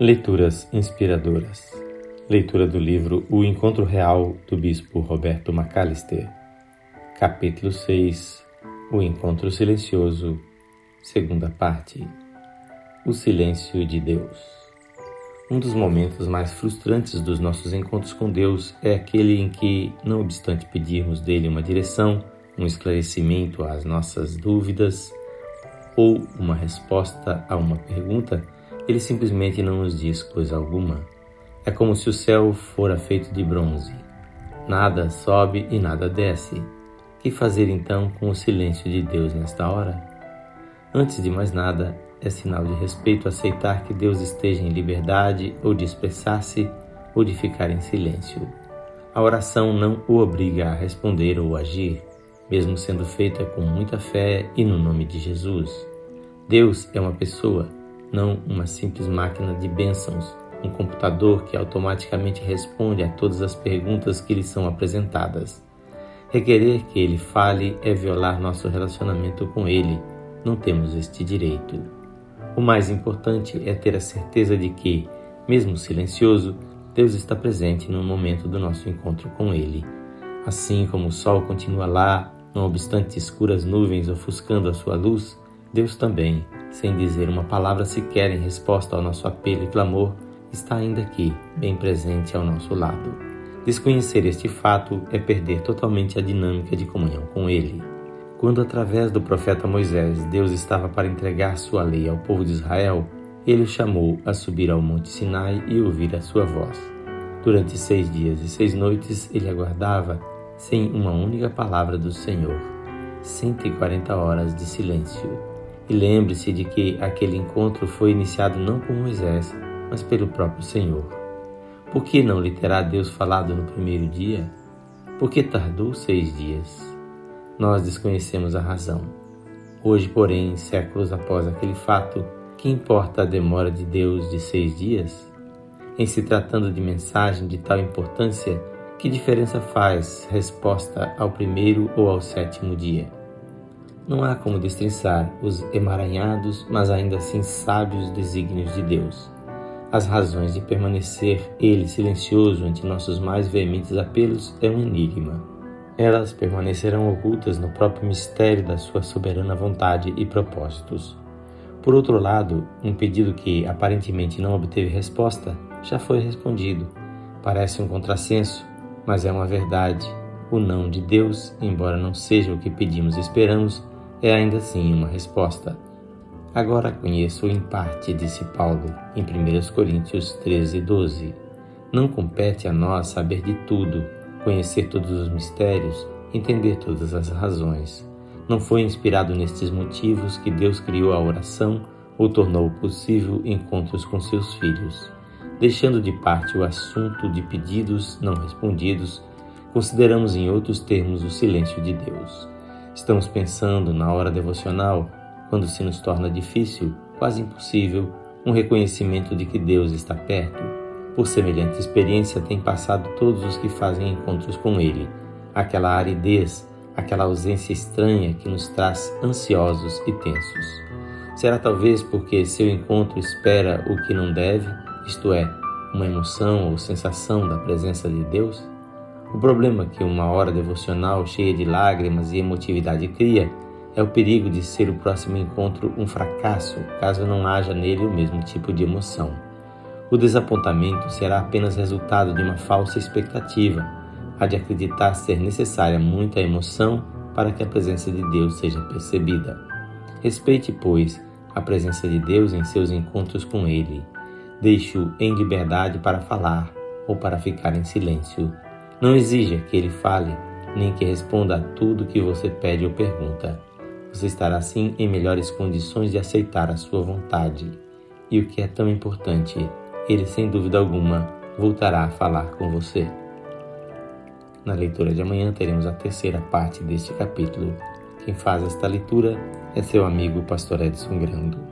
Leituras inspiradoras. Leitura do livro O Encontro Real do Bispo Roberto Macalister. Capítulo 6 O Encontro Silencioso. Segunda parte. O Silêncio de Deus. Um dos momentos mais frustrantes dos nossos encontros com Deus é aquele em que, não obstante pedirmos dele uma direção, um esclarecimento às nossas dúvidas ou uma resposta a uma pergunta, ele simplesmente não nos diz coisa alguma. É como se o céu fora feito de bronze. Nada sobe e nada desce. Que fazer então com o silêncio de Deus nesta hora? Antes de mais nada, é sinal de respeito aceitar que Deus esteja em liberdade ou de expressar-se ou de ficar em silêncio. A oração não o obriga a responder ou agir, mesmo sendo feita com muita fé e no nome de Jesus. Deus é uma pessoa não uma simples máquina de bênçãos, um computador que automaticamente responde a todas as perguntas que lhe são apresentadas. Requerer que ele fale é violar nosso relacionamento com ele. Não temos este direito. O mais importante é ter a certeza de que, mesmo silencioso, Deus está presente no momento do nosso encontro com Ele. Assim como o sol continua lá, não obstante escuras nuvens ofuscando a sua luz, Deus também sem dizer uma palavra sequer em resposta ao nosso apelo e clamor, está ainda aqui, bem presente ao nosso lado. Desconhecer este fato é perder totalmente a dinâmica de comunhão com Ele. Quando, através do profeta Moisés, Deus estava para entregar sua lei ao povo de Israel, ele o chamou a subir ao Monte Sinai e ouvir a sua voz. Durante seis dias e seis noites ele aguardava, sem uma única palavra do Senhor. 140 horas de silêncio e lembre-se de que aquele encontro foi iniciado não por Moisés, mas pelo próprio Senhor. Por que não lhe terá Deus falado no primeiro dia? Por que tardou seis dias? Nós desconhecemos a razão. Hoje, porém, séculos após aquele fato, que importa a demora de Deus de seis dias? Em se tratando de mensagem de tal importância, que diferença faz resposta ao primeiro ou ao sétimo dia? Não há como destrinçar os emaranhados, mas ainda assim sábios desígnios de Deus. As razões de permanecer ele silencioso ante nossos mais veementes apelos é um enigma. Elas permanecerão ocultas no próprio mistério da sua soberana vontade e propósitos. Por outro lado, um pedido que aparentemente não obteve resposta já foi respondido. Parece um contrassenso, mas é uma verdade. O não de Deus, embora não seja o que pedimos e esperamos, é ainda assim uma resposta. Agora conheço em parte, disse Paulo em 1 Coríntios 13, 12. Não compete a nós saber de tudo, conhecer todos os mistérios, entender todas as razões. Não foi inspirado nestes motivos que Deus criou a oração ou tornou possível encontros com seus filhos. Deixando de parte o assunto de pedidos não respondidos, consideramos em outros termos o silêncio de Deus. Estamos pensando na hora devocional, quando se nos torna difícil, quase impossível, um reconhecimento de que Deus está perto. Por semelhante experiência têm passado todos os que fazem encontros com Ele. Aquela aridez, aquela ausência estranha que nos traz ansiosos e tensos. Será talvez porque seu encontro espera o que não deve, isto é, uma emoção ou sensação da presença de Deus? O problema que uma hora devocional cheia de lágrimas e emotividade cria é o perigo de ser o próximo encontro um fracasso, caso não haja nele o mesmo tipo de emoção. O desapontamento será apenas resultado de uma falsa expectativa, a de acreditar ser necessária muita emoção para que a presença de Deus seja percebida. Respeite, pois, a presença de Deus em seus encontros com Ele. Deixe-o em liberdade para falar ou para ficar em silêncio não exija que ele fale, nem que responda a tudo que você pede ou pergunta. Você estará assim em melhores condições de aceitar a sua vontade. E o que é tão importante, ele sem dúvida alguma voltará a falar com você. Na leitura de amanhã teremos a terceira parte deste capítulo. Quem faz esta leitura é seu amigo Pastor Edson Grando.